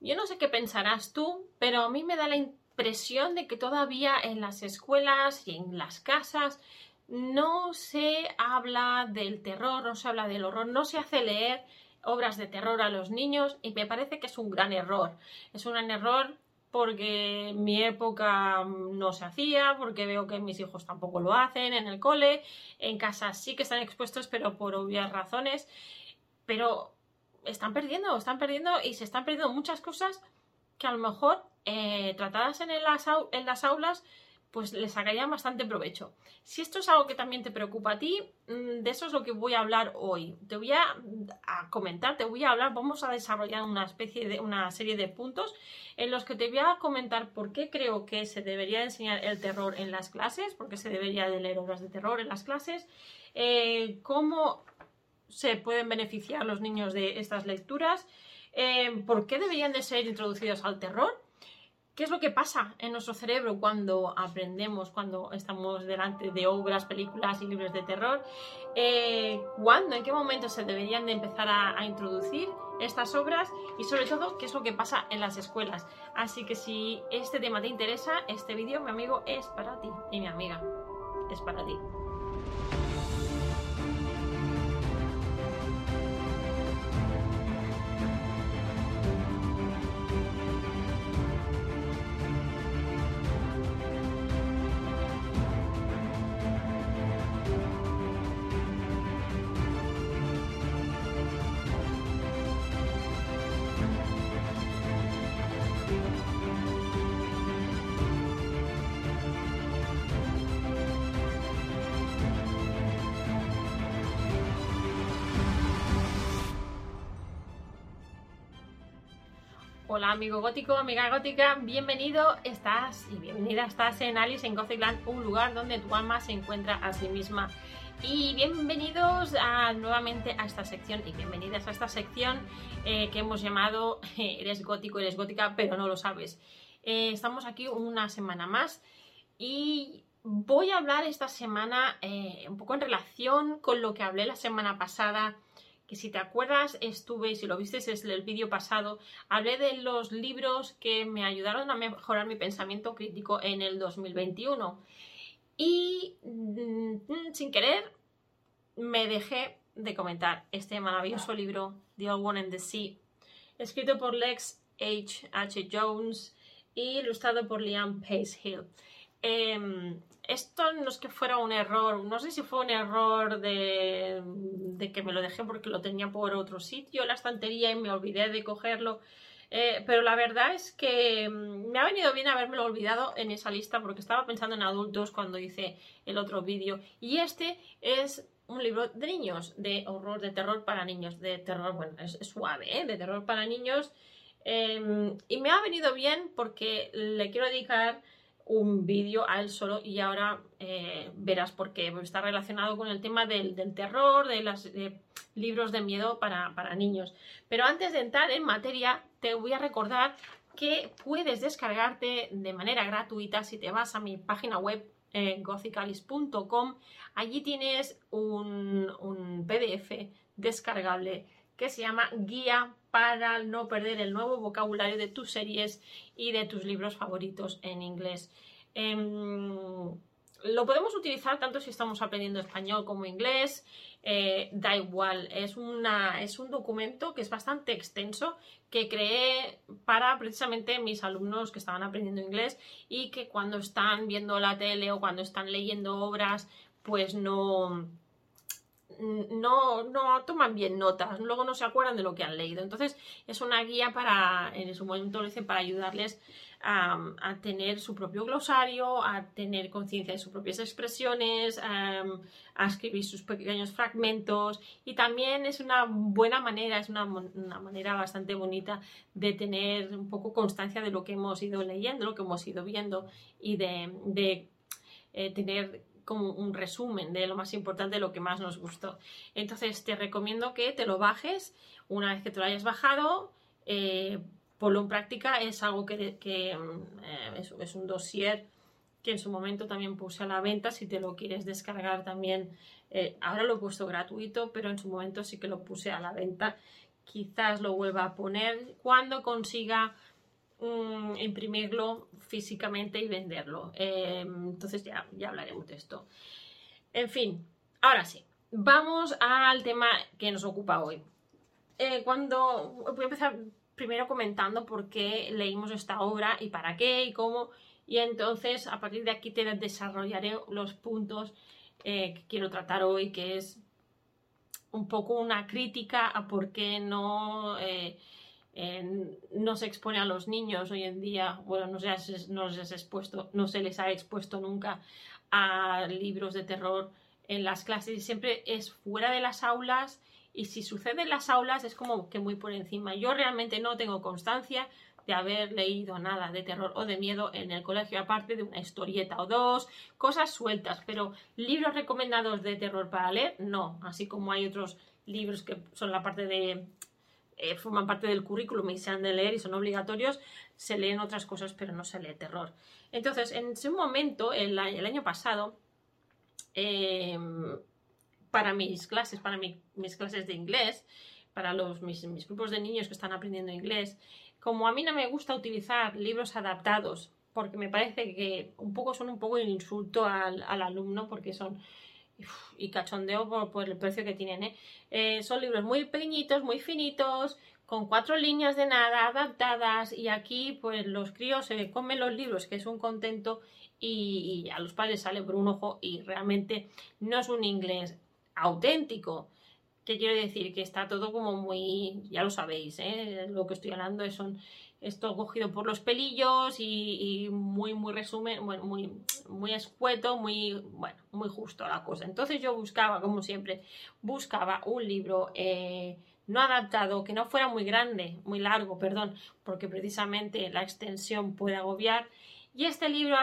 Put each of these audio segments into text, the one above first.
Yo no sé qué pensarás tú, pero a mí me da la impresión de que todavía en las escuelas y en las casas no se habla del terror, no se habla del horror, no se hace leer obras de terror a los niños y me parece que es un gran error. Es un gran error porque en mi época no se hacía, porque veo que mis hijos tampoco lo hacen en el cole, en casa sí que están expuestos, pero por obvias razones, pero están perdiendo, están perdiendo y se están perdiendo muchas cosas que a lo mejor eh, tratadas en las, aulas pues le sacarían bastante provecho. Si esto es algo que también te preocupa a ti, mm, de eso es lo que voy a hablar hoy. Te voy a, comentar, te voy a hablar, vamos a desarrollar una especie de una serie de puntos en los que te voy a comentar por qué creo que se debería enseñar el terror en las clases, por qué se debería de leer obras de terror en las clases, eh, cómo se pueden beneficiar los niños de estas lecturas, eh, por qué deberían de ser introducidos al terror ¿Qué es lo que pasa en nuestro cerebro cuando aprendemos, cuando estamos delante de obras, películas y libros de terror? Eh, ¿Cuándo, en qué momento se deberían de empezar a, introducir estas obras? Y sobre todo, ¿qué es lo que pasa en las escuelas? Así que si este tema te interesa, este vídeo, mi amigo, es para ti. Y mi amiga, es para ti. Hola amigo gótico, amiga gótica, bienvenido estás y bienvenida estás en Alice en Gothicland, un lugar donde tu alma se encuentra a sí misma. Y bienvenidos nuevamente a esta sección y bienvenidas a esta sección eh, que hemos llamado Eres gótico, eres gótica, pero no lo sabes. Eh, estamos aquí una semana más y voy a hablar esta semana eh, un poco en relación con lo que hablé la semana pasada que si te acuerdas estuve, si lo viste es el vídeo pasado, hablé de los libros que me ayudaron a mejorar mi pensamiento crítico en el 2021. Y mm, sin querer me dejé de comentar este maravilloso libro, The Old One in the Sea, escrito por Lex H. H. Jones y ilustrado por Liam Pace Hill. Em, esto no es que fuera un error, no sé si fue un error de, que me lo dejé porque lo tenía por otro sitio, la estantería, y me olvidé de cogerlo. Eh, pero la verdad es que mm, me ha venido bien haberme olvidado en esa lista porque estaba pensando en adultos cuando hice el otro vídeo. Y este es un libro de niños, de horror, de terror para niños, de terror, bueno, es, suave, ¿eh? de terror para niños. Em, y me ha venido bien porque le quiero dedicar un vídeo a él solo y ahora eh, verás por qué. Está relacionado con el tema del, terror, de los libros de miedo para, niños. Pero antes de entrar en materia, te voy a recordar que puedes descargarte de manera gratuita si te vas a mi página web eh, gothicalis.com. Allí tienes un, un PDF descargable que se llama Guía para no perder el nuevo vocabulario de tus series y de tus libros favoritos en inglés. Em, lo podemos utilizar tanto si estamos aprendiendo español como inglés, eh, da igual, es, una, es un documento que es bastante extenso que creé para precisamente mis alumnos que estaban aprendiendo inglés y que cuando están viendo la tele o cuando están leyendo obras pues no, no, no toman bien notas, luego no se acuerdan de lo que han leído. Entonces es una guía para, en su momento para ayudarles a, tener su propio glosario, a tener conciencia de sus propias expresiones, a, escribir sus pequeños fragmentos y también es una buena manera, es una, manera bastante bonita de tener un poco constancia de lo que hemos ido leyendo, lo que hemos ido viendo y de, eh, tener como un resumen de lo más importante, lo que más nos gustó. Entonces te recomiendo que te lo bajes una vez que te lo hayas bajado. Eh, ponlo en práctica, es algo que, mm, eh, es, un dossier que en su momento también puse a la venta, si te lo quieres descargar también, eh, ahora lo he puesto gratuito, pero en su momento sí que lo puse a la venta, quizás lo vuelva a poner cuando consiga mm, imprimirlo físicamente y venderlo. Em, entonces ya, ya hablaremos de esto. En fin, ahora sí, vamos al tema que nos ocupa hoy. Eh, cuando voy a empezar primero comentando por qué leímos esta obra y para qué y cómo, y entonces a partir de aquí te desarrollaré los puntos eh, que quiero tratar hoy, que es un poco una crítica a por qué no, eh, no se expone a los niños hoy en día, bueno, no se, no, les expuesto, no se les ha expuesto nunca a libros de terror en las clases. Y siempre es fuera de las aulas. Y si sucede en las aulas es como que muy por encima. Yo realmente no tengo constancia de haber leído nada de terror o de miedo en el colegio, aparte de una historieta o dos, cosas sueltas, pero libros recomendados de terror para leer, no, así como hay otros libros que son la parte de eh, forman parte del currículum y se han de leer y son obligatorios, se leen otras cosas, pero no se lee terror. Entonces, en ese momento, el, año pasado, em, para mis clases, para mis clases de inglés, para los, mis, grupos de niños que están aprendiendo inglés, como a mí no me gusta utilizar libros adaptados, porque me parece que un poco son un poco el insulto al, alumno, porque son y cachondeo por, el precio que tienen. ¿eh? ¿eh? son libros muy pequeñitos, muy finitos, con cuatro líneas de nada adaptadas y aquí pues los críos se comen los libros, que es un contento y, a los padres sale por un ojo y realmente no es un inglés auténtico. ¿Qué quiero decir? Que está todo como muy, ya lo sabéis, ¿eh? lo que estoy hablando es un, esto cogido por los pelillos y, muy, muy resumen, bueno, muy, muy escueto, muy, bueno, muy justo la cosa. Entonces yo buscaba, como siempre, buscaba un libro eh, no adaptado, que no fuera muy grande, muy largo, perdón, porque precisamente la extensión puede agobiar. Y este libro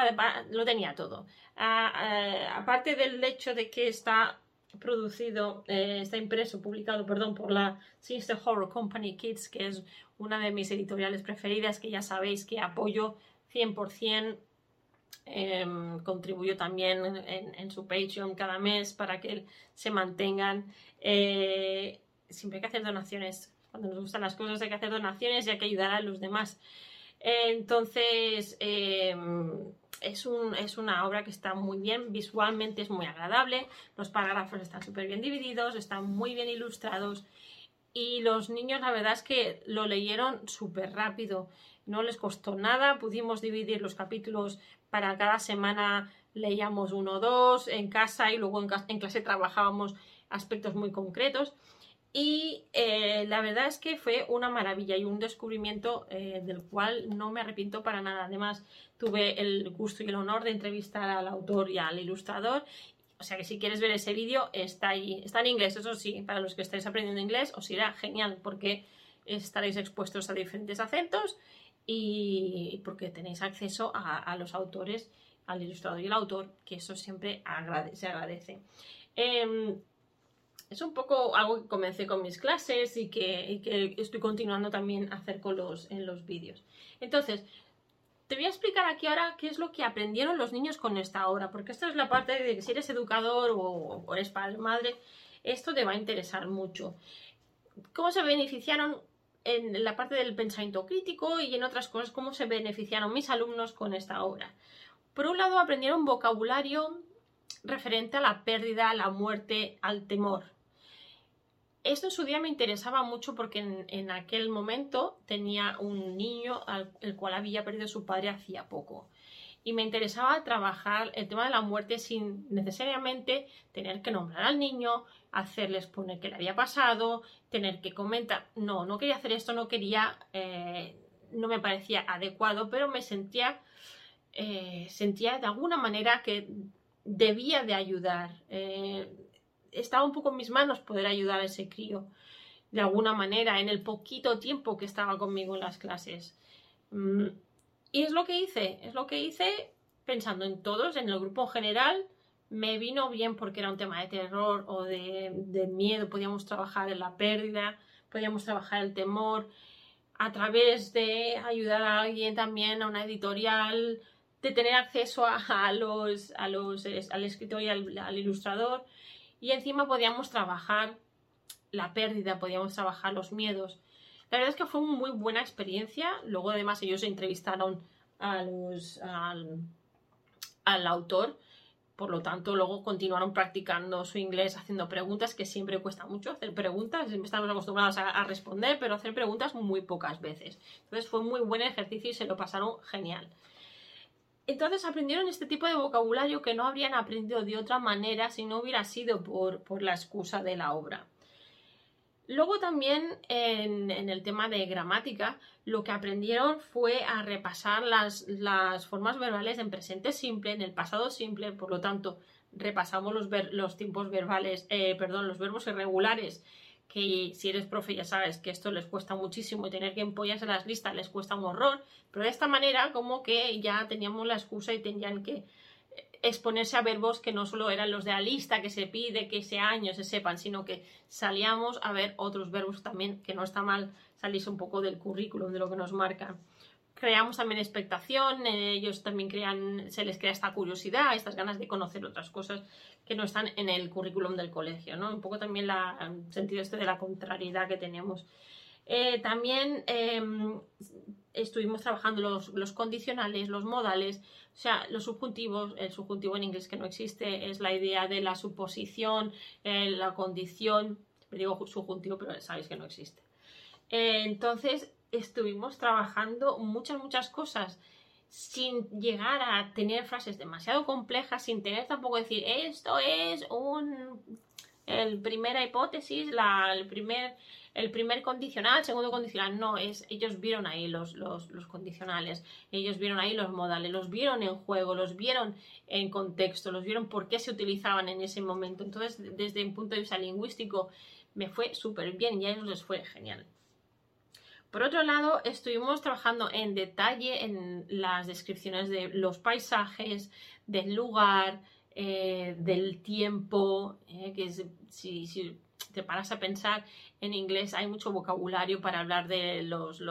lo tenía todo. aparte del hecho de que está producido, eh, está impreso, publicado, perdón, por la Sinister Horror Company Kids, que es una de mis editoriales preferidas, que ya sabéis que apoyo 100%. Em, contribuyo también en, su Patreon cada mes para que se mantengan. Eh, siempre hay que hacer donaciones. Cuando nos gustan las cosas hay que hacer donaciones y hay que ayudar a los demás. Entonces, em, es, un, es, una obra que está muy bien, visualmente es muy agradable, los parágrafos están súper bien divididos, están muy bien ilustrados y los niños la verdad es que lo leyeron súper rápido, no les costó nada, pudimos dividir los capítulos para cada semana leíamos uno o dos en casa y luego en, en clase trabajábamos aspectos muy concretos y eh, la verdad es que fue una maravilla y un descubrimiento eh, del cual no me arrepiento para nada. Además, tuve el gusto y el honor de entrevistar al autor y al ilustrador. O sea que si quieres ver ese vídeo, está ahí. Está en inglés, eso sí, para los que estáis aprendiendo inglés, os irá genial porque estaréis expuestos a diferentes acentos y porque tenéis acceso a, los autores, al ilustrador y el autor, que eso siempre se agradece. Em, es un poco algo que comencé con mis clases y que, estoy continuando también a hacer con los, en los vídeos. Entonces, te voy a explicar aquí ahora qué es lo que aprendieron los niños con esta obra, porque esta es la parte de que si eres educador o, eres padre, madre, esto te va a interesar mucho. ¿Cómo se beneficiaron en la parte del pensamiento crítico y en otras cosas, cómo se beneficiaron mis alumnos con esta obra? Por un lado, aprendieron vocabulario referente a la pérdida, a la muerte, al temor. Esto en su día me interesaba mucho porque en, aquel momento tenía un niño al el cual había perdido su padre hacía poco. Y me interesaba trabajar el tema de la muerte sin necesariamente tener que nombrar al niño, hacerles poner qué le había pasado, tener que comentar. No, no quería hacer esto, no quería, eh, no me parecía adecuado, pero me sentía, eh, sentía de alguna manera que debía de ayudar. Eh, estaba un poco en mis manos poder ayudar a ese crío de alguna manera en el poquito tiempo que estaba conmigo en las clases. Mm, y es lo que hice, es lo que hice pensando en todos, en el grupo en general. Me vino bien porque era un tema de terror o de, miedo, podíamos trabajar en la pérdida, podíamos trabajar el temor a través de ayudar a alguien también a una editorial, de tener acceso a, los, a los, al escritor y al ilustrador y encima podíamos trabajar la pérdida, podíamos trabajar los miedos. La verdad es que fue una muy buena experiencia. Luego, además, ellos entrevistaron a los, al, al autor. Por lo tanto, luego continuaron practicando su inglés haciendo preguntas, que siempre cuesta mucho hacer preguntas. Siempre estamos acostumbrados a, a, responder, pero hacer preguntas muy pocas veces. Entonces fue muy buen ejercicio y se lo pasaron genial. Entonces aprendieron este tipo de vocabulario que no habrían aprendido de otra manera si no hubiera sido por, por la excusa de la obra. Luego también en, el tema de gramática, lo que aprendieron fue a repasar las, las, formas verbales en presente simple, en el pasado simple, por lo tanto, repasamos los, ver, los tiempos verbales, eh, perdón, los verbos irregulares, que si eres profe ya sabes que esto les cuesta muchísimo y tener que empollarse las listas les cuesta un horror, pero de esta manera como que ya teníamos la excusa y tenían que exponerse a verbos que no solo eran los de la lista que se pide que ese año se sepan, sino que salíamos a ver otros verbos también, que no está mal salirse un poco del currículum, de lo que nos marca. Creamos también expectación, ellos también crean, se les crea esta curiosidad, estas ganas de conocer otras cosas que no están en el currículum del colegio, ¿no? Un poco también el sentido este de la contrariedad que tenemos. Eh, también eh, estuvimos trabajando los, los, condicionales, los modales, o sea, los subjuntivos, el subjuntivo en inglés que no existe es la idea de la suposición, eh, la condición, me digo subjuntivo, pero sabéis que no existe. Eh, entonces, estuvimos trabajando muchas, muchas cosas sin llegar a tener frases demasiado complejas, sin tener tampoco decir esto es un el primera hipótesis, la, el primer el primer condicional, segundo condicional, no, es ellos vieron ahí los, los, los, condicionales, ellos vieron ahí los modales, los vieron en juego, los vieron en contexto, los vieron por qué se utilizaban en ese momento. Entonces, desde un punto de vista lingüístico, me fue súper bien y a ellos les fue genial. Por otro lado, estuvimos trabajando en detalle en las descripciones de los paisajes, del lugar, eh, del tiempo, eh, que si, te paras a pensar, en inglés hay mucho vocabulario para hablar de los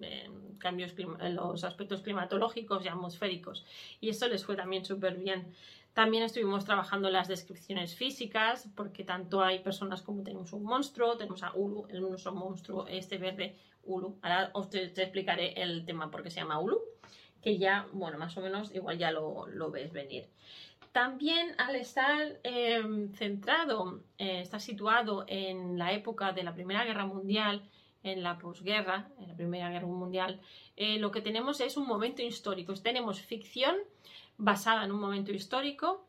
eh, cambios, los aspectos climatológicos y atmosféricos. Y eso les fue también súper bien. También estuvimos trabajando las descripciones físicas, porque tanto hay personas como tenemos un monstruo, tenemos a Ulu, el nuestro monstruo, este verde Ulu. Ahora os te, explicaré el tema por qué se llama Ulu, que ya, bueno, más o menos igual ya lo, lo ves venir. También al estar eh, centrado, eh, está situado en la época de la Primera Guerra Mundial, en la posguerra, en la Primera Guerra Mundial, eh, lo que tenemos es un momento histórico. Tenemos ficción basada en un momento histórico,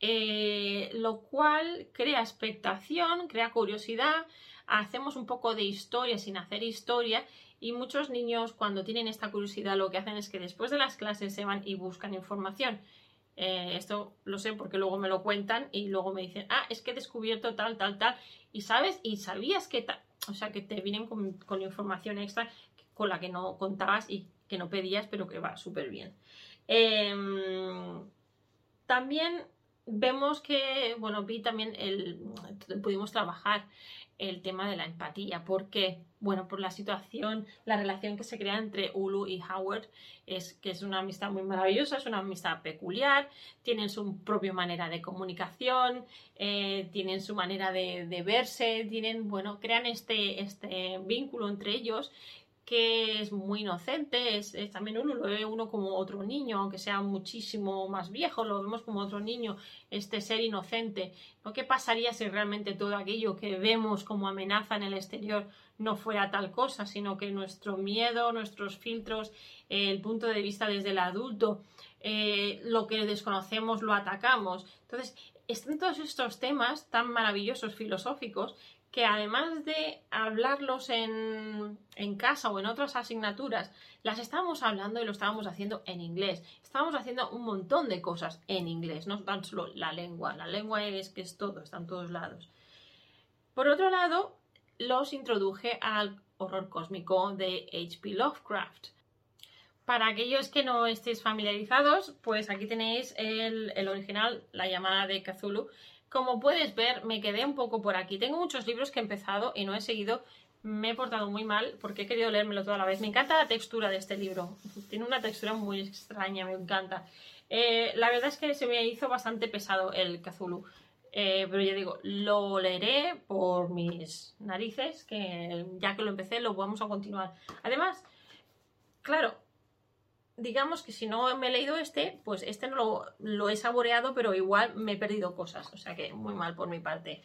eh, lo cual crea expectación, crea curiosidad, hacemos un poco de historia sin hacer historia y muchos niños cuando tienen esta curiosidad lo que hacen es que después de las clases se van y buscan información. Eh, esto lo sé porque luego me lo cuentan y luego me dicen, ah, es que he descubierto tal, tal, tal. Y sabes, y sabías que tal. O sea, que te vienen con, con, información extra con la que no contabas y que no pedías, pero que va súper bien. Eh, también vemos que, bueno, vi también el, pudimos trabajar el tema de la empatía. ¿Por qué? Bueno, por la situación, la relación que se crea entre Ulu y Howard es que es una amistad muy maravillosa, es una amistad peculiar, tienen su propia manera de comunicación, eh, tienen su manera de, de, verse, tienen, bueno, crean este, este vínculo entre ellos que es muy inocente, es, también uno lo ve uno como otro niño, aunque sea muchísimo más viejo, lo vemos como otro niño, este ser inocente. ¿no? ¿Qué pasaría si realmente todo aquello que vemos como amenaza en el exterior no fuera tal cosa, sino que nuestro miedo, nuestros filtros, el punto de vista desde el adulto, eh, lo que desconocemos lo atacamos? Entonces, están todos estos temas tan maravillosos filosóficos que además de hablarlos en, en, casa o en otras asignaturas, las estábamos hablando y lo estábamos haciendo en inglés. Estábamos haciendo un montón de cosas en inglés, no tan solo la lengua. La lengua es que es todo, está en todos lados. Por otro lado, los introduje al horror cósmico de H.P. Lovecraft. Para aquellos que no estéis familiarizados, pues aquí tenéis el, original, La llamada de Cthulhu, como puedes ver, me quedé un poco por aquí. Tengo muchos libros que he empezado y no he seguido. Me he portado muy mal porque he querido leérmelo toda la vez. Me encanta la textura de este libro. Tiene una textura muy extraña, me encanta. Eh, la verdad es que se me hizo bastante pesado el Cthulhu. Eh, pero ya digo, lo leeré por mis narices, que ya que lo empecé lo vamos a continuar. Además, claro, digamos que si no me he leído este, pues este no lo, he saboreado, pero igual me he perdido cosas, o sea que muy mal por mi parte.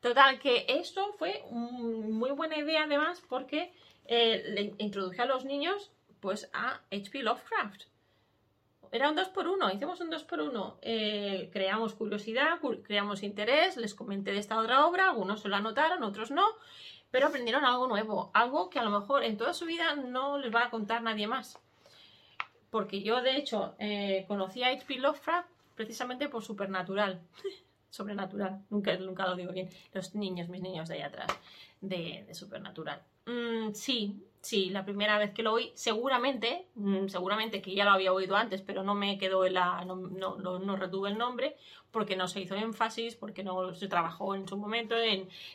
Total, que esto fue muy buena idea además porque eh, le introduje a los niños pues a H.P. Lovecraft. Era un 2 por 1 hicimos un 2 por 1 eh, creamos curiosidad, creamos interés, les comenté de esta otra obra, algunos se lo anotaron, otros no, pero aprendieron algo nuevo, algo que a lo mejor en toda su vida no les va a contar nadie más porque yo de hecho eh, conocí a H.P. Lovecraft precisamente por Supernatural. Sobrenatural, nunca, nunca lo digo bien. Los niños, mis niños de ahí atrás, de, Supernatural. Mm, sí, sí, la primera vez que lo oí, seguramente, mm, seguramente que ya lo había oído antes, pero no me quedó en la, no, no, no, retuve el nombre, porque no se hizo énfasis, porque no se trabajó en su momento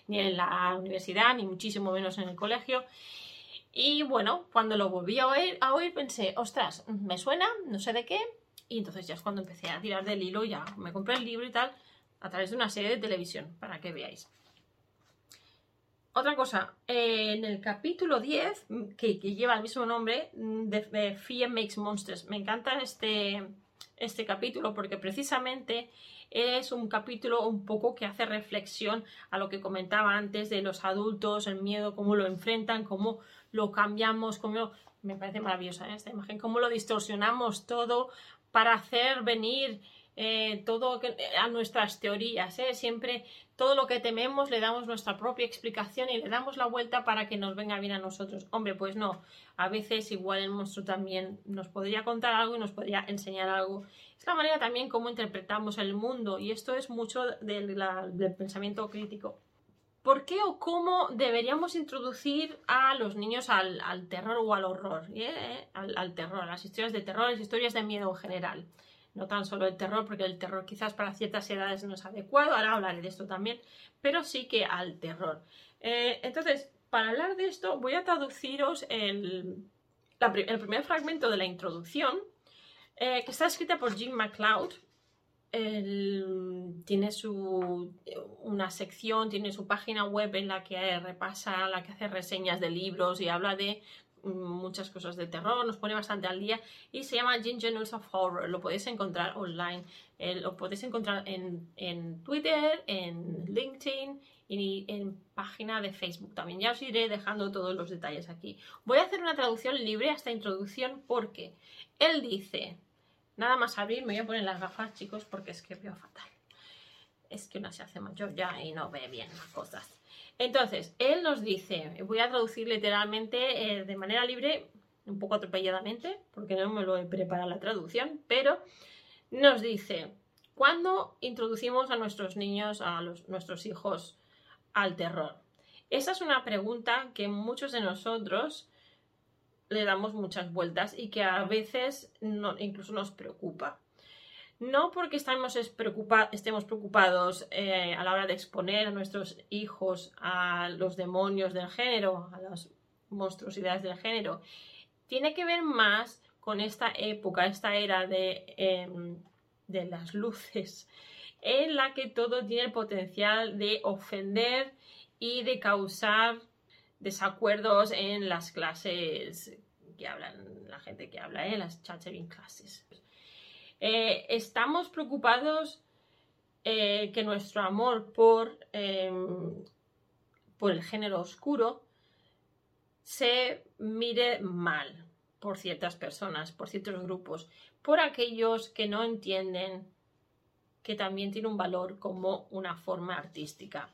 ni en la universidad, ni muchísimo menos en el colegio. Y bueno, cuando lo volví a oír, a oír pensé, ostras, me suena, no sé de qué. Y entonces ya es cuando empecé a tirar del hilo, ya me compré el libro y tal, a través de una serie de televisión, para que veáis. Otra cosa, en el capítulo 10, que, lleva el mismo nombre, de, Fear Makes Monsters, me encanta este, este capítulo porque precisamente es un capítulo un poco que hace reflexión a lo que comentaba antes de los adultos, el miedo, cómo lo enfrentan, cómo lo cambiamos, cómo... Me parece maravillosa ¿eh? esta imagen, cómo lo distorsionamos todo para hacer venir eh, todo a nuestras teorías. ¿eh? Siempre todo lo que tememos le damos nuestra propia explicación y le damos la vuelta para que nos venga bien a nosotros. Hombre, pues no. A veces igual el monstruo también nos podría contar algo y nos podría enseñar algo. Es la manera también como interpretamos el mundo y esto es mucho del, pensamiento crítico. ¿Por qué o cómo deberíamos introducir a los niños al, terror o al horror? ¿eh? Al, terror, a las historias de terror, las historias de miedo en general no tan solo el terror, porque el terror quizás para ciertas edades no es adecuado, ahora hablaré de esto también, pero sí que al terror. Eh, entonces, para hablar de esto, voy a traduciros el, primer fragmento de la introducción, eh, que está escrita por Jim MacLeod. Tiene su, una sección, tiene su página web en la que repasa, la que hace reseñas de libros y habla de muchas cosas de terror, nos pone bastante al día y se llama Ginger News of Horror, lo podéis encontrar online, lo podéis encontrar en, Twitter, en LinkedIn y en página de Facebook también. Ya os iré dejando todos los detalles aquí. Voy a hacer una traducción libre a esta introducción porque él dice, nada más abrir, me voy a poner las gafas chicos porque es que veo fatal. Es que una se hace mayor ya y no ve bien las cosas. Entonces, él nos dice, voy a traducir literalmente eh, de manera libre, un poco atropelladamente, porque no me lo he preparado la traducción, pero nos dice, ¿cuándo introducimos a nuestros niños, a nuestros hijos, al terror? Esa es una pregunta que muchos de nosotros le damos muchas vueltas y que a veces incluso nos preocupa. No porque estemos, estemos preocupados eh, a la hora de exponer a nuestros hijos a los demonios del género, a las monstruosidades del género, tiene que ver más con esta época, esta era de, em, de las luces, en la que todo tiene el potencial de ofender y de causar desacuerdos en las clases que hablan, la gente que habla, en ¿eh? las chattering clases. Eh, estamos preocupados eh, que nuestro amor por, em, por el género oscuro se mire mal por ciertas personas, por ciertos grupos, por aquellos que no entienden que también tiene un valor como una forma artística.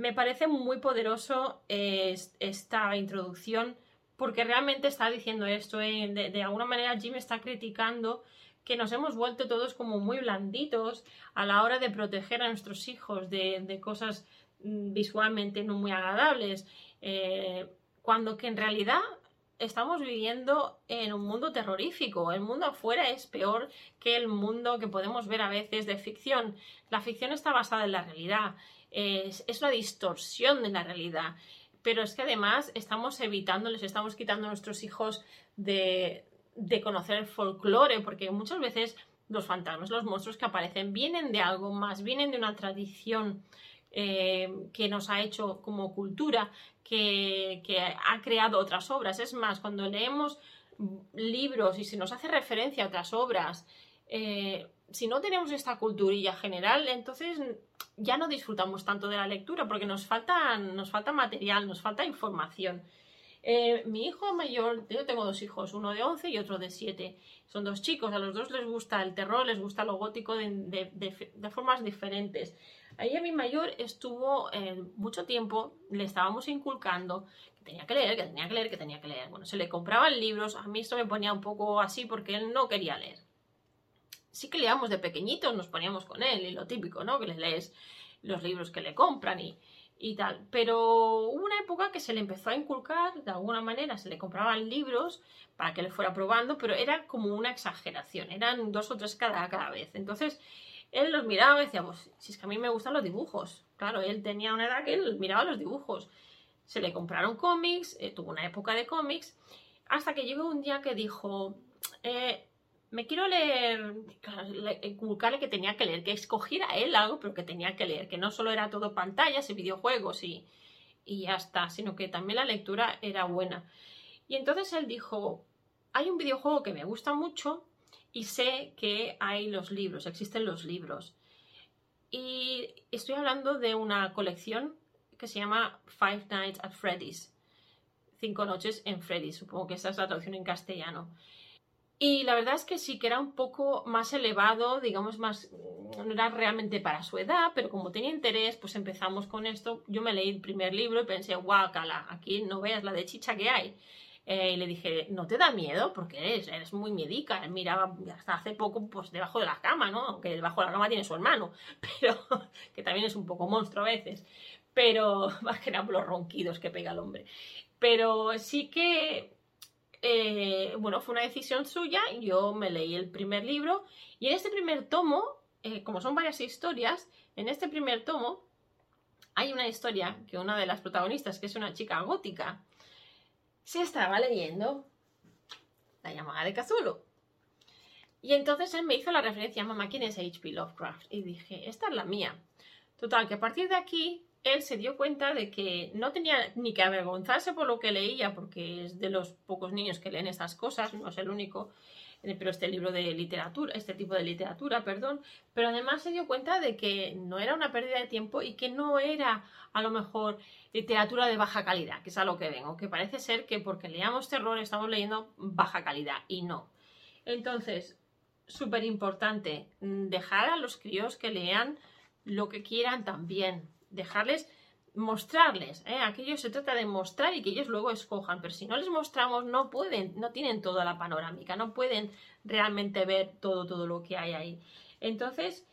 Me parece muy poderoso esta introducción porque realmente está diciendo esto. Eh, de, de, alguna manera Jim está criticando que nos hemos vuelto todos como muy blanditos a la hora de proteger a nuestros hijos de, cosas mm, visualmente no muy agradables, eh, cuando que en realidad estamos viviendo en un mundo terrorífico. El mundo afuera es peor que el mundo que podemos ver a veces de ficción. La ficción está basada en la realidad, es, una distorsión de la realidad. Pero es que además estamos evitando, les estamos quitando a nuestros hijos de, de conocer el folclore, porque muchas veces los fantasmas, los monstruos que aparecen, vienen de algo más, vienen de una tradición eh, que nos ha hecho como cultura, que, ha creado otras obras. Es más, cuando leemos libros y se nos hace referencia a otras obras, eh, si no tenemos esta culturilla general, entonces ya no disfrutamos tanto de la lectura porque nos falta, nos falta material, nos falta información. Eh, mi hijo mayor, yo tengo dos hijos, uno de 11 y otro de 7. Son dos chicos, a los dos les gusta el terror, les gusta lo gótico de, formas diferentes. Ahí a mi mayor estuvo eh, mucho tiempo, le estábamos inculcando que tenía que leer, que tenía que leer, que tenía que leer. Bueno, se le compraban libros, a mí esto me ponía un poco así porque él no quería leer. Sí que leíamos de pequeñitos, nos poníamos con él y lo típico, ¿no? Que les lees los libros que le compran y, y tal. Pero hubo una época que se le empezó a inculcar, de alguna manera, se le compraban libros para que le fuera probando, pero era como una exageración, eran dos o tres cada, cada vez. Entonces, él los miraba y decía, pues si es que a mí me gustan los dibujos. Claro, él tenía una edad que él miraba los dibujos. Se le compraron cómics, eh, tuvo una época de cómics, hasta que llegó un día que dijo, eh, me quiero leer, inculcarle que tenía que leer, que escogiera él algo, pero que tenía que leer, que no solo era todo pantallas y videojuegos y, y ya está, sino que también la lectura era buena. Y entonces él dijo, hay un videojuego que me gusta mucho y sé que hay los libros, existen los libros. Y estoy hablando de una colección que se llama Five Nights at Freddy's. Cinco noches en Freddy's, supongo que esa es la traducción en castellano. Y la verdad es que sí que era un poco más elevado, digamos, más, no era realmente para su edad, pero como tenía interés, pues empezamos con esto. Yo me leí el primer libro y pensé, guácala, aquí no veas la de chicha que hay. Eh, y le dije, ¿no te da miedo? Porque eres, eres muy miedica. Él miraba hasta hace poco pues debajo de la cama, ¿no? Aunque debajo de la cama tiene su hermano, pero que también es un poco monstruo a veces. Pero más que nada los ronquidos que pega el hombre. Pero sí que eh, bueno, fue una decisión suya, yo me leí el primer libro y en este primer tomo, eh, como son varias historias, en este primer tomo hay una historia que una de las protagonistas, que es una chica gótica, se estaba leyendo La llamada de Cthulhu. Y entonces él me hizo la referencia, mamá, ¿quién es H.P. Lovecraft? Y dije, esta es la mía. Total, que a partir de aquí él se dio cuenta de que no tenía ni que avergonzarse por lo que leía, porque es de los pocos niños que leen estas cosas, no es el único, eh, pero este libro de literatura, este tipo de literatura, perdón, pero además se dio cuenta de que no era una pérdida de tiempo y que no era a lo mejor literatura de baja calidad, que es a lo que vengo, que parece ser que porque leamos terror estamos leyendo baja calidad y no. Entonces, súper importante, mm, dejar a los críos que lean lo que quieran también, dejarles mostrarles, ¿eh? aquello se trata de mostrar y que ellos luego escojan, pero si no les mostramos no pueden, no tienen toda la panorámica, no pueden realmente ver todo, todo lo que hay ahí. Entonces,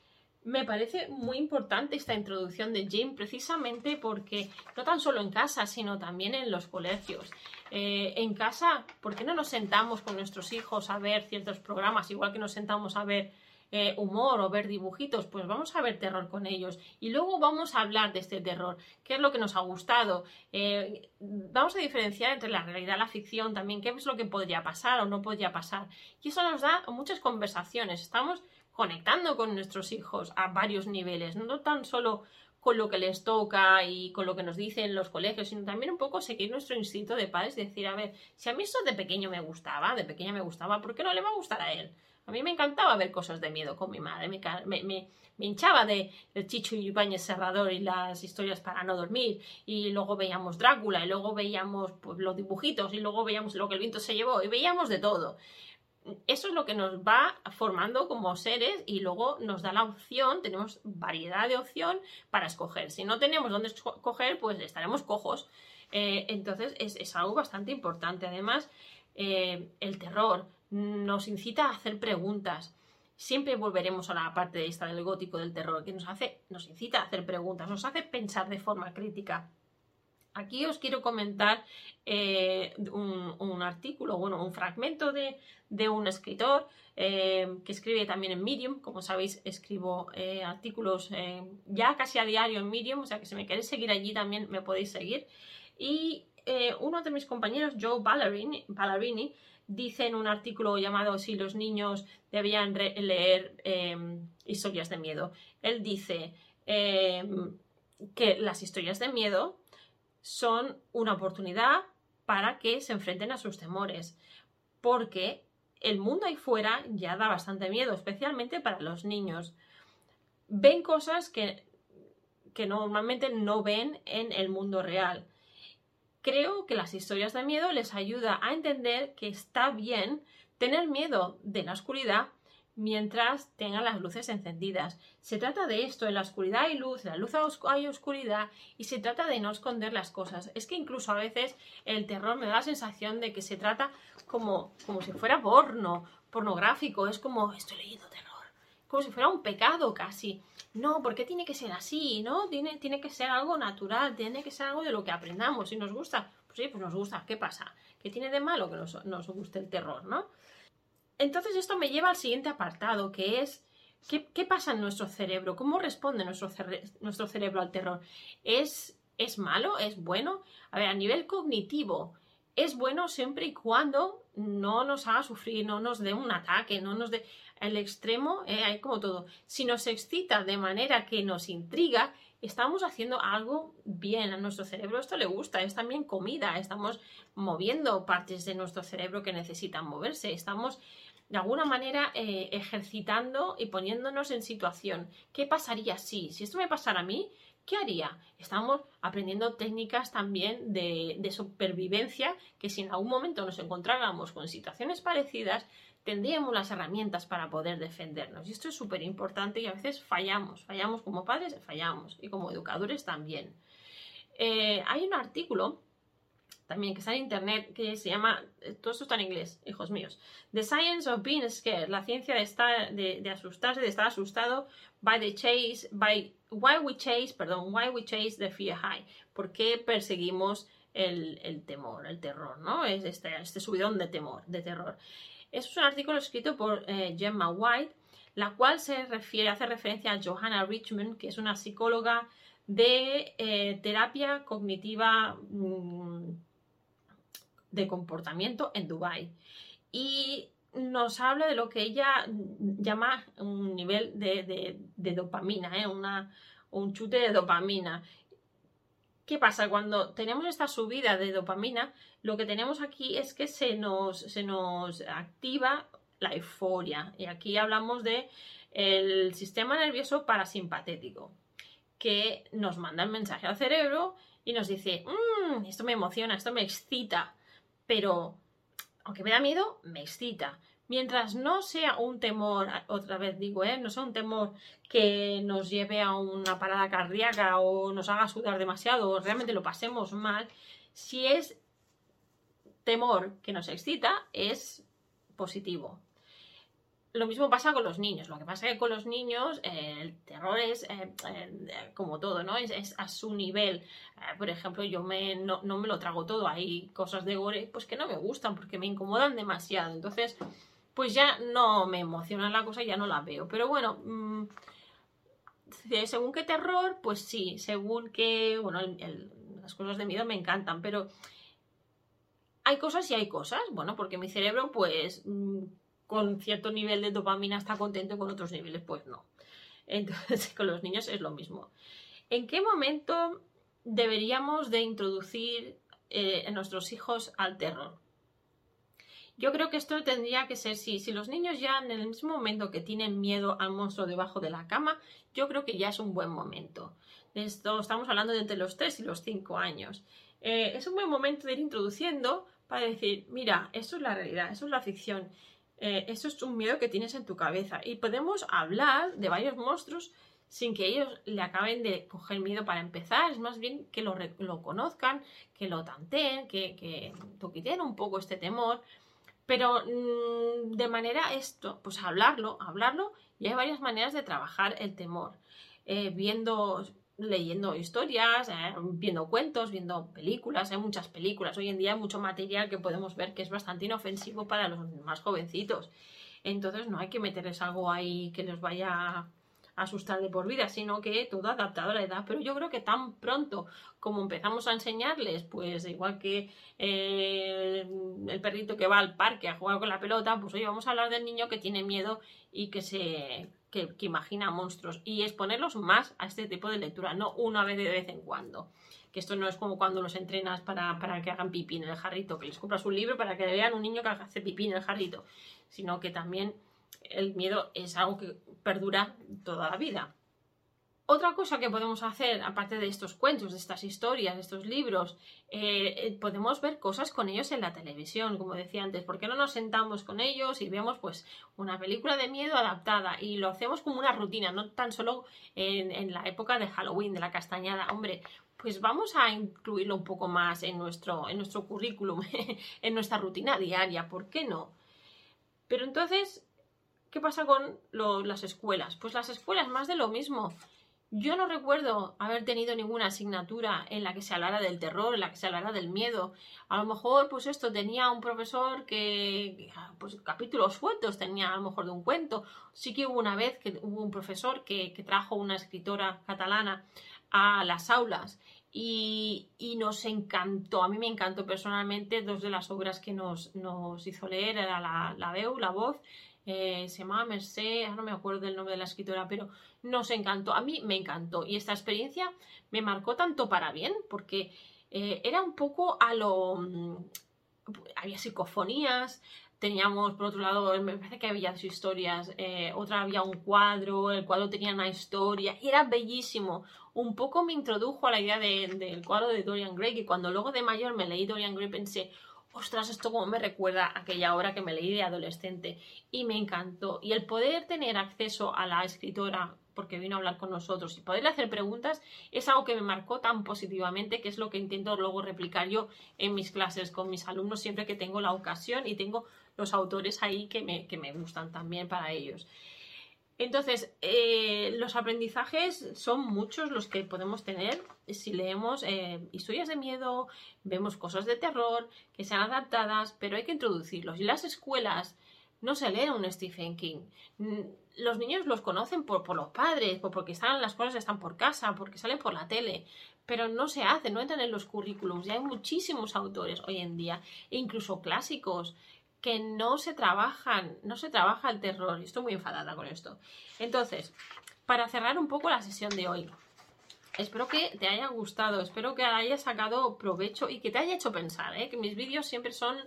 me parece muy importante esta introducción de Jim precisamente porque no tan solo en casa, sino también en los colegios. Eh, en casa, ¿por qué no nos sentamos con nuestros hijos a ver ciertos programas, igual que nos sentamos a ver eh, humor o ver dibujitos, pues vamos a ver terror con ellos y luego vamos a hablar de este terror, qué es lo que nos ha gustado, eh, vamos a diferenciar entre la realidad y la ficción también, qué es lo que podría pasar o no podría pasar. Y eso nos da muchas conversaciones, estamos conectando con nuestros hijos a varios niveles, no tan solo con lo que les toca y con lo que nos dicen los colegios, sino también un poco seguir nuestro instinto de padres, decir, a ver, si a mí eso de pequeño me gustaba, de pequeña me gustaba, ¿por qué no le va a gustar a él? A mí me encantaba ver cosas de miedo con mi madre, me, me, hinchaba de el Chicho y Ibáñez Serrador y las historias para no dormir, y luego veíamos Drácula, y luego veíamos pues, los dibujitos, y luego veíamos lo que el viento se llevó, y veíamos de todo. Eso es lo que nos va formando como seres y luego nos da la opción, tenemos variedad de opción para escoger. Si no tenemos dónde escoger, pues estaremos cojos. Eh, entonces es, algo bastante importante. Además, eh, el terror, nos incita a hacer preguntas. Siempre volveremos a la parte de esta del gótico del terror, que nos hace, nos incita a hacer preguntas, nos hace pensar de forma crítica. Aquí os quiero comentar eh, un, artículo, bueno, un fragmento de, un escritor eh, que escribe también en Medium. Como sabéis, escribo eh, artículos ya casi a diario en Medium, o sea que si me queréis seguir allí también me podéis seguir. Y eh, uno de mis compañeros, Joe Ballerini, dice en un artículo llamado Si los niños debían leer em, historias de miedo, él dice em, que las historias de miedo son una oportunidad para que se enfrenten a sus temores, porque el mundo ahí fuera ya da bastante miedo, especialmente para los niños. Ven cosas que, que normalmente no ven en el mundo real. Creo que las historias de miedo les ayuda a entender que está bien tener miedo de la oscuridad mientras tengan las luces encendidas. Se trata de esto, en la oscuridad hay luz, en la luz hay oscuridad y se trata de no esconder las cosas. Es que incluso a veces el terror me da la sensación de que se trata como, como si fuera porno, pornográfico, es como estoy leyendo terror, como si fuera un pecado casi. No, ¿por qué tiene que ser así? ¿No? Tiene, tiene que ser algo natural, tiene que ser algo de lo que aprendamos. Si nos gusta, pues sí, pues nos gusta. ¿Qué pasa? ¿Qué tiene de malo que nos, nos guste el terror, no? Entonces esto me lleva al siguiente apartado, que es ¿qué, pasa en nuestro cerebro? ¿Cómo responde nuestro, nuestro cerebro al terror? ¿Es, ¿Es malo? ¿Es bueno? A ver, a nivel cognitivo, es bueno siempre y cuando no nos haga sufrir, no nos dé un ataque, no nos dé el extremo, eh, hay como todo. Si nos excita de manera que nos intriga, estamos haciendo algo bien a nuestro cerebro. Esto le gusta, es también comida, estamos moviendo partes de nuestro cerebro que necesitan moverse, estamos de alguna manera eh, ejercitando y poniéndonos en situación. ¿Qué pasaría si? Si esto me pasara a mí, ¿qué haría? Estamos aprendiendo técnicas también de, de, supervivencia que si en algún momento nos encontráramos con situaciones parecidas, tendríamos las herramientas para poder defendernos. Y esto es súper importante y a veces fallamos, fallamos como padres, fallamos y como educadores también. Eh, hay un artículo también que está en internet que se llama, eh, todo esto está en inglés, hijos míos, The Science of Being Scared, la ciencia de, estar, de, asustarse, de estar asustado, by the chase, by why we chase, perdón, why we chase the fear high, por qué perseguimos el, temor, el terror, ¿no? Es este, este subidón de temor, de terror. Es un artículo escrito por eh, Gemma White, la cual se refiere, hace referencia a Johanna Richmond, que es una psicóloga de eh, terapia cognitiva mm, de comportamiento en Dubai y nos habla de lo que ella llama un nivel de, dopamina, ¿eh? un chute de dopamina. ¿Qué pasa? Cuando tenemos esta subida de dopamina, lo que tenemos aquí es que se nos, se nos activa la euforia. Y aquí hablamos de el sistema nervioso parasimpatético, que nos manda el mensaje al cerebro y nos dice, mmm, esto me emociona, esto me excita pero aunque me da miedo, me excita. Mientras no sea un temor, otra vez digo, ¿eh? no sea un temor que nos lleve a una parada cardíaca o nos haga sudar demasiado o realmente lo pasemos mal, si es temor que nos excita, es positivo. Lo mismo pasa con los niños. Lo que pasa es que con los niños eh, el terror es eh, eh, como todo, ¿no? Es, a su nivel. por ejemplo, yo me, no, me lo trago todo. Hay cosas de gore pues que no me gustan porque me incomodan demasiado. Entonces, pues ya no me emociona la cosa, ya no la veo. Pero bueno, mm, según qué terror, pues sí. Según qué, bueno, las cosas de miedo me encantan, pero hay cosas y hay cosas. Bueno, porque mi cerebro, pues mm, con cierto nivel de dopamina está contento con otros niveles pues no. Entonces con los niños es lo mismo. ¿En qué momento deberíamos de introducir eh, nuestros hijos al terror? Yo creo que esto tendría que ser si, si los niños ya en el mismo momento que tienen miedo al monstruo debajo de la cama, yo creo que ya es un buen momento. Esto estamos hablando de entre los 3 y los 5 años. Eh, es un buen momento de ir introduciendo para decir, mira, esto es la realidad, esto es la ficción eh, eso es un miedo que tienes en tu cabeza. Y podemos hablar de varios monstruos sin que ellos le acaben de coger miedo para empezar. Es más bien que lo, lo conozcan, que lo tanteen, que, que toquiten un poco este temor. Pero mm, de manera esto, pues hablarlo, hablarlo, y hay varias maneras de trabajar el temor. Eh, viendo leyendo historias, eh, viendo cuentos, viendo películas, hay muchas películas. Hoy en día hay mucho material que podemos ver que es bastante inofensivo para los más jovencitos. Entonces no hay que meterles algo ahí que les vaya asustar de por vida, sino que todo adaptado a la edad. Pero yo creo que tan pronto como empezamos a enseñarles, pues igual que eh, el perrito que va al parque a jugar con la pelota, pues hoy vamos a hablar del niño que tiene miedo y que se que, imagina monstruos y exponerlos más a este tipo de lectura, no una vez de vez en cuando. Que esto no es como cuando los entrenas para, para que hagan pipí en el jarrito, que les compras un libro para que vean un niño que hace pipí en el jarrito, sino que también el miedo es algo que perdura toda la vida. Otra cosa que podemos hacer, aparte de estos cuentos, de estas historias, de estos libros, eh, eh, podemos ver cosas con ellos en la televisión, como decía antes. ¿Por qué no nos sentamos con ellos y vemos pues una película de miedo adaptada y lo hacemos como una rutina, no tan solo en, la época de Halloween, de la castañada? Hombre, pues vamos a incluirlo un poco más en nuestro, en nuestro currículum, en nuestra rutina diaria, ¿por qué no? Pero entonces, ¿qué pasa con las escuelas? Pues las escuelas más de lo mismo. Yo no recuerdo haber tenido ninguna asignatura en la que se hablara del terror, en la que se hablara del miedo. A lo mejor, pues esto, tenía un profesor que, pues capítulos sueltos tenía a lo mejor de un cuento. Sí que hubo una vez que hubo un profesor que, trajo una escritora catalana a las aulas y, nos encantó, a mí me encantó personalmente dos de las obras que nos, hizo leer, era la, la Veu, la voz, eh, se llamaba Merced, no me acuerdo del nombre de la escritora, pero nos encantó, a mí me encantó y esta experiencia me marcó tanto para bien porque eh, era un poco a lo... Mm, había psicofonías, teníamos por otro lado, me parece que había historias, eh, otra había un cuadro, el cuadro tenía una historia y era bellísimo. Un poco me introdujo a la idea del cuadro de Dorian Gray, y cuando luego de mayor me leí Dorian Gray pensé, ostras, esto como me recuerda a aquella obra que me leí de adolescente y me encantó. Y el poder tener acceso a la escritora porque vino a hablar con nosotros y poderle hacer preguntas es algo que me marcó tan positivamente que es lo que intento luego replicar yo en mis clases con mis alumnos siempre que tengo la ocasión y tengo los autores ahí que me, que me gustan también para ellos. Entonces, eh, los aprendizajes son muchos los que podemos tener si leemos eh, historias de miedo, vemos cosas de terror que sean adaptadas, pero hay que introducirlos. Y las escuelas no se leen un Stephen King. Los niños los conocen por, por los padres, por, porque están, las cosas están por casa, porque salen por la tele, pero no se hace, no entran en los currículums. Y hay muchísimos autores hoy en día, e incluso clásicos, que no se trabajan, no se trabaja el terror. Estoy muy enfadada con esto. Entonces, para cerrar un poco la sesión de hoy, espero que te haya gustado, espero que hayas sacado provecho y que te haya hecho pensar, ¿eh? que mis vídeos siempre son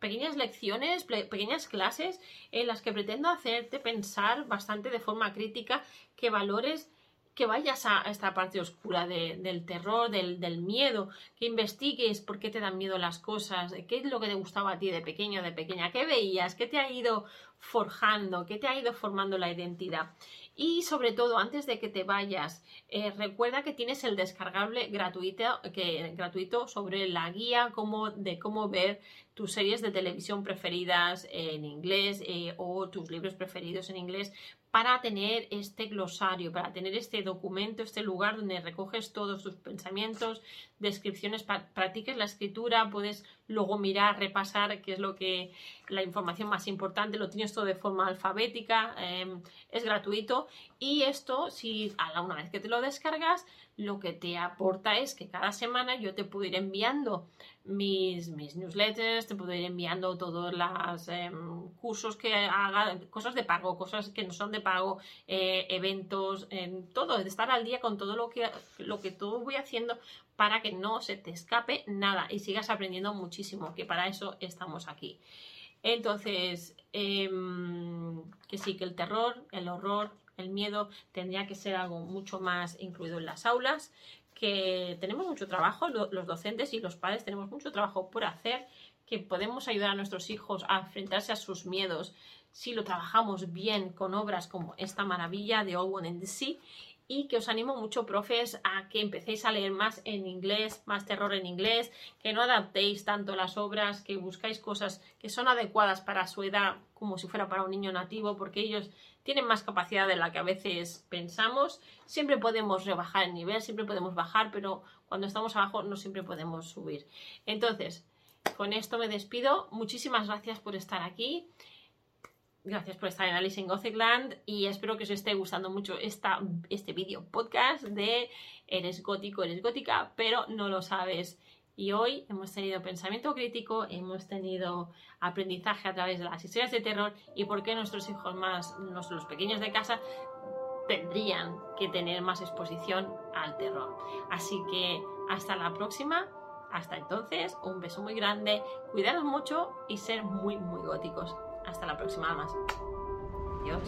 pequeñas lecciones, pequeñas clases en las que pretendo hacerte pensar bastante de forma crítica que valores que vayas a esta parte oscura del terror, del, miedo, que investigues por qué te dan miedo las cosas, qué es lo que te gustaba a ti de pequeño, de pequeña, qué veías, qué te ha ido forjando, qué te ha ido formando la identidad. Y sobre todo, antes de que te vayas, eh, recuerda que tienes el descargable gratuito, que, gratuito sobre la guía como, de cómo ver tus series de televisión preferidas en inglés eh, o tus libros preferidos en inglés para tener este glosario, para tener este documento, este lugar donde recoges todos tus pensamientos, descripciones, practiques la escritura, puedes luego mirar, repasar qué es lo que la información más importante, lo tienes todo de forma alfabética, em, es gratuito. Y esto, si a una vez que te lo descargas, lo que te aporta es que cada semana yo te puedo ir enviando mis, mis newsletters, te puedo ir enviando todos los em, cursos que haga, cosas de pago, cosas que no son de pago, eh, eventos, en todo, estar al día con todo lo que, lo que todo voy haciendo para que no se te escape nada y sigas aprendiendo muchísimo, que para eso estamos aquí. Entonces, em, que sí, que el terror, el horror, el miedo tendría que ser algo mucho más incluido en las aulas, que tenemos mucho trabajo, los docentes y los padres tenemos mucho trabajo por hacer, que podemos ayudar a nuestros hijos a enfrentarse a sus miedos si lo trabajamos bien con obras como esta maravilla de All One the Sea y que os animo mucho, profes, a que empecéis a leer más en inglés, más terror en inglés, que no adaptéis tanto las obras, que buscáis cosas que son adecuadas para su edad como si fuera para un niño nativo, porque ellos tienen más capacidad de la que a veces pensamos. Siempre podemos rebajar el nivel, siempre podemos bajar, pero cuando estamos abajo no siempre podemos subir. Entonces, con esto me despido. Muchísimas gracias por estar aquí. Gracias por estar en Alice in Gothicland y espero que os esté gustando mucho esta, este vídeo podcast de eres gótico, eres gótica, pero no lo sabes. Y hoy hemos tenido pensamiento crítico, hemos tenido aprendizaje a través de las historias de terror y por qué nuestros hijos más, nuestros pequeños de casa, tendrían que tener más exposición al terror. Así que hasta la próxima. Hasta entonces, un beso muy grande, cuidaros mucho y ser muy, muy góticos. Hasta la próxima más. Adiós.